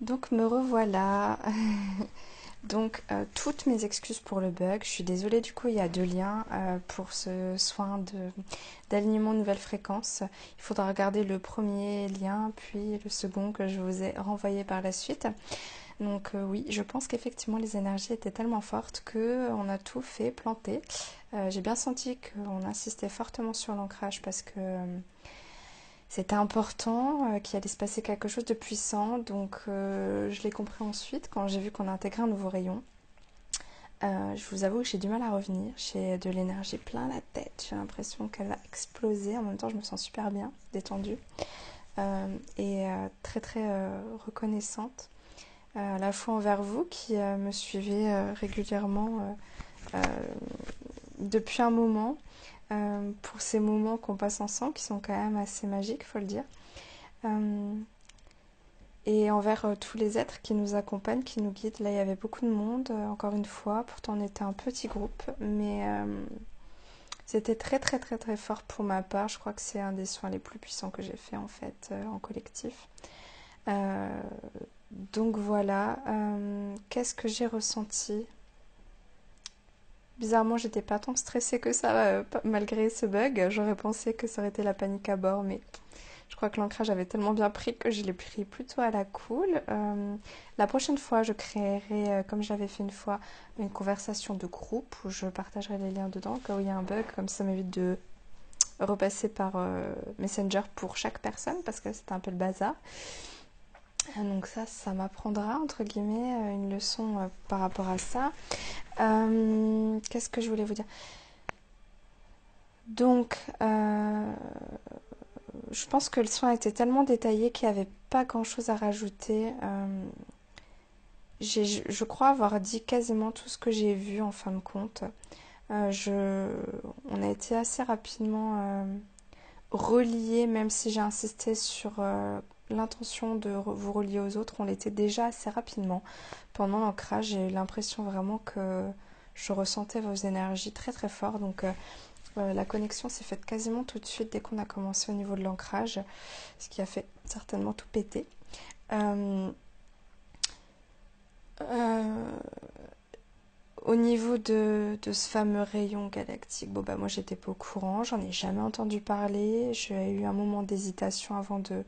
Donc me revoilà. Donc euh, toutes mes excuses pour le bug. Je suis désolée du coup il y a deux liens euh, pour ce soin d'alignement nouvelle fréquence. Il faudra regarder le premier lien puis le second que je vous ai renvoyé par la suite. Donc euh, oui, je pense qu'effectivement les énergies étaient tellement fortes que on a tout fait planter. J'ai bien senti qu'on insistait fortement sur l'ancrage parce que c'était important, euh, qu'il allait se passer quelque chose de puissant. Donc euh, je l'ai compris ensuite quand j'ai vu qu'on a intégré un nouveau rayon. Euh, je vous avoue que j'ai du mal à revenir. J'ai de l'énergie plein la tête. J'ai l'impression qu'elle va exploser. En même temps, je me sens super bien, détendue. et très très reconnaissante. à la fois envers vous qui me suivez régulièrement depuis un moment euh, pour ces moments qu'on passe ensemble, qui sont quand même assez magiques, faut le dire. Euh, et envers euh, tous les êtres qui nous accompagnent, qui nous guident. Là, il y avait beaucoup de monde, encore une fois. Pourtant, on était un petit groupe, mais c'était très, très, très, très fort pour ma part. Je crois que c'est un des soins les plus puissants que j'ai fait, en fait, en collectif. donc voilà, qu'est-ce que j'ai ressenti? Bizarrement, j'étais pas tant stressée que ça euh, malgré ce bug. J'aurais pensé que ça aurait été la panique à bord, mais je crois que l'ancrage avait tellement bien pris que je l'ai pris plutôt à la cool. Euh, la prochaine fois, je créerai, euh, comme j'avais fait une fois, une conversation de groupe où je partagerai les liens dedans. Quand il y a un bug, comme ça m'évite de repasser par Messenger pour chaque personne parce que c'était un peu le bazar. Donc ça, ça m'apprendra, entre guillemets, euh, une leçon euh, par rapport à ça. Euh, qu'est-ce que je voulais vous dire? Donc, je pense que le soin était tellement détaillé qu'il n'y avait pas grand-chose à rajouter. je crois avoir dit quasiment tout ce que j'ai vu en fin de compte. on a été assez rapidement reliés, même si j'ai insisté sur l'intention de vous relier aux autres, on l'était déjà assez rapidement. Pendant l'ancrage, j'ai eu l'impression vraiment que je ressentais vos énergies très très fort. Donc euh, euh, la connexion s'est faite quasiment tout de suite dès qu'on a commencé au niveau de l'ancrage, ce qui a fait certainement tout péter. Euh, au niveau de, de, ce fameux rayon galactique, bon bah moi j'étais pas au courant, j'en ai jamais entendu parler, j'ai eu un moment d'hésitation avant de,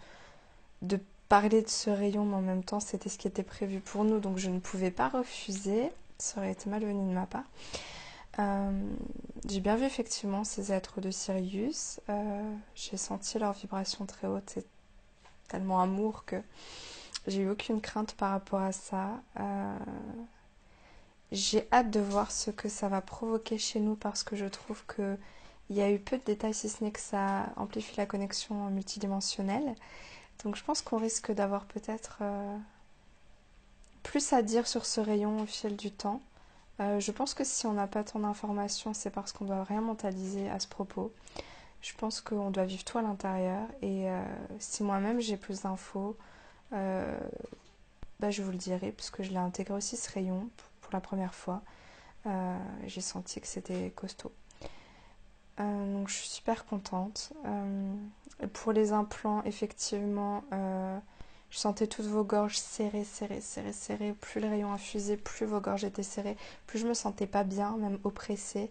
de parler de ce rayon, mais en même temps, c'était ce qui était prévu pour nous, donc je ne pouvais pas refuser. Ça aurait été malvenu de ma part. Euh, j'ai bien vu effectivement ces êtres de Sirius. Euh, j'ai senti leur vibration très haute. C'est tellement amour que j'ai eu aucune crainte par rapport à ça. Euh, j'ai hâte de voir ce que ça va provoquer chez nous parce que je trouve que il y a eu peu de détails si ce n'est que ça amplifie la connexion multidimensionnelle. Donc je pense qu'on risque d'avoir peut-être euh, plus à dire sur ce rayon au fil du temps. Euh, je pense que si on n'a pas tant d'informations, c'est parce qu'on doit rien mentaliser à ce propos. Je pense qu'on doit vivre tout à l'intérieur. Et euh, si moi-même j'ai plus d'infos, bah, je vous le dirai, puisque je l'ai intégré aussi ce rayon pour la première fois. j'ai senti que c'était costaud. Donc je suis super contente. Pour les implants, effectivement, euh, je sentais toutes vos gorges serrées, serrées, serrées, serrées. Plus le rayon infusait, plus vos gorges étaient serrées, plus je me sentais pas bien, même oppressée.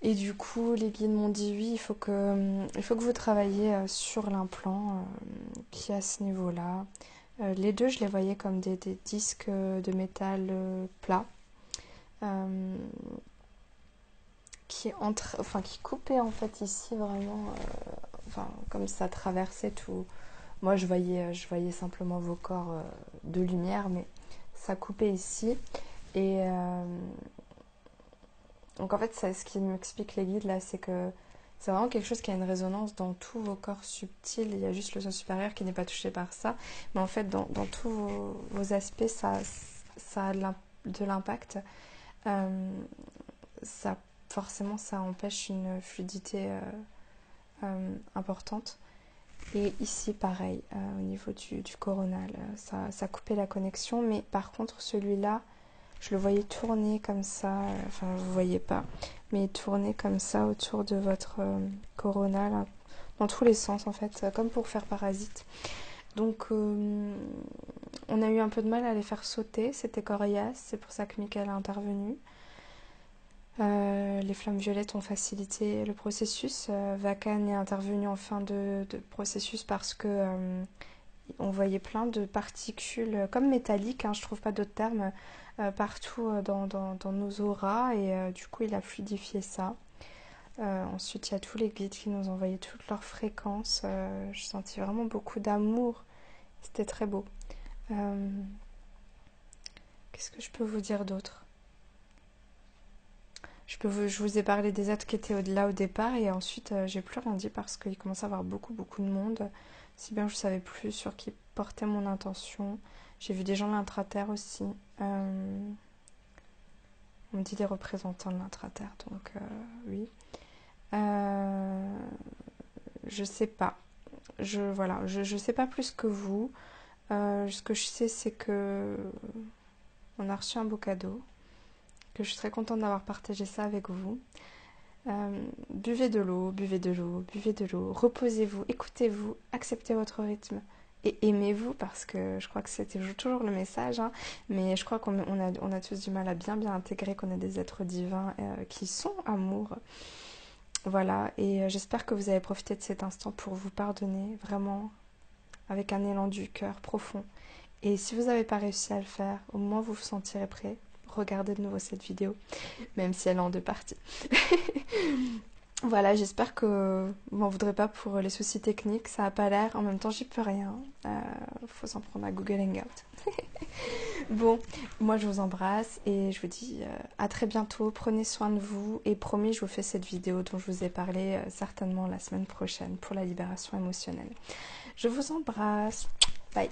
Et du coup, les guides m'ont dit oui, il faut que, il faut que vous travailliez euh, sur l'implant euh, qui est à ce niveau-là. les deux, je les voyais comme des disques de métal plat qui enfin qui coupait en fait ici vraiment enfin, comme ça traversait tout. Moi, je voyais, je voyais simplement vos corps euh, de lumière, mais ça coupait ici. Et euh, donc, en fait, ce qui m'explique les guides là, c'est que c'est vraiment quelque chose qui a une résonance dans tous vos corps subtils. Il y a juste le son supérieur qui n'est pas touché par ça. Mais en fait, dans, tous vos, aspects, ça, ça a de l'impact. Euh, ça, forcément, ça empêche une fluidité euh, importante. Et ici, pareil, euh, au niveau du, coronal, euh, ça, ça coupait la connexion. Mais par contre, celui-là, je le voyais tourner comme ça. enfin, vous voyez pas. Mais tourner comme ça autour de votre coronal, hein, dans tous les sens en fait, comme pour faire parasite. Donc on a eu un peu de mal à les faire sauter, c'était coriace, c'est pour ça que Michael a intervenu. Euh, les flammes violettes ont facilité le processus. Euh, Vacan est intervenu en fin de, processus parce que euh, on voyait plein de particules comme métalliques, hein, je trouve pas d'autres termes, partout dans, dans, nos auras et du coup il a fluidifié ça. ensuite il y a tous les guides qui nous envoyaient toutes leurs fréquences. je sentis vraiment beaucoup d'amour. C'était très beau. Qu'est-ce que je peux vous dire d'autre? Je, peux vous, je vous ai parlé des êtres qui étaient là au départ et ensuite euh, j'ai plus rien dit parce qu'il commence à avoir beaucoup beaucoup de monde. Si bien je savais plus sur qui portait mon intention. J'ai vu des gens de l'intraterre aussi. Euh, on me dit des représentants de l'intraterre, donc euh, oui. je sais pas. Je voilà, je, je sais pas plus que vous. ce que je sais, c'est que on a reçu un beau cadeau que je suis très contente d'avoir partagé ça avec vous. Euh, buvez de l'eau, buvez de l'eau, buvez de l'eau, reposez-vous, écoutez-vous, acceptez votre rythme et aimez-vous parce que je crois que c'était toujours le message, hein. mais je crois qu'on a, tous du mal à bien bien intégrer qu'on est des êtres divins euh, qui sont amour. Voilà, et euh, j'espère que vous avez profité de cet instant pour vous pardonner vraiment avec un élan du cœur profond. Et si vous n'avez pas réussi à le faire, au moins vous vous sentirez prêt regardez de nouveau cette vidéo, même si elle est en deux parties. voilà, j'espère que vous m'en voudrez pas pour les soucis techniques, ça a pas l'air, en même temps j'y peux rien, euh, faut s'en prendre à Google Hangout. bon, moi je vous embrasse et je vous dis euh, à très bientôt, prenez soin de vous et promis je vous fais cette vidéo dont je vous ai parlé euh, certainement la semaine prochaine pour la libération émotionnelle. Je vous embrasse, bye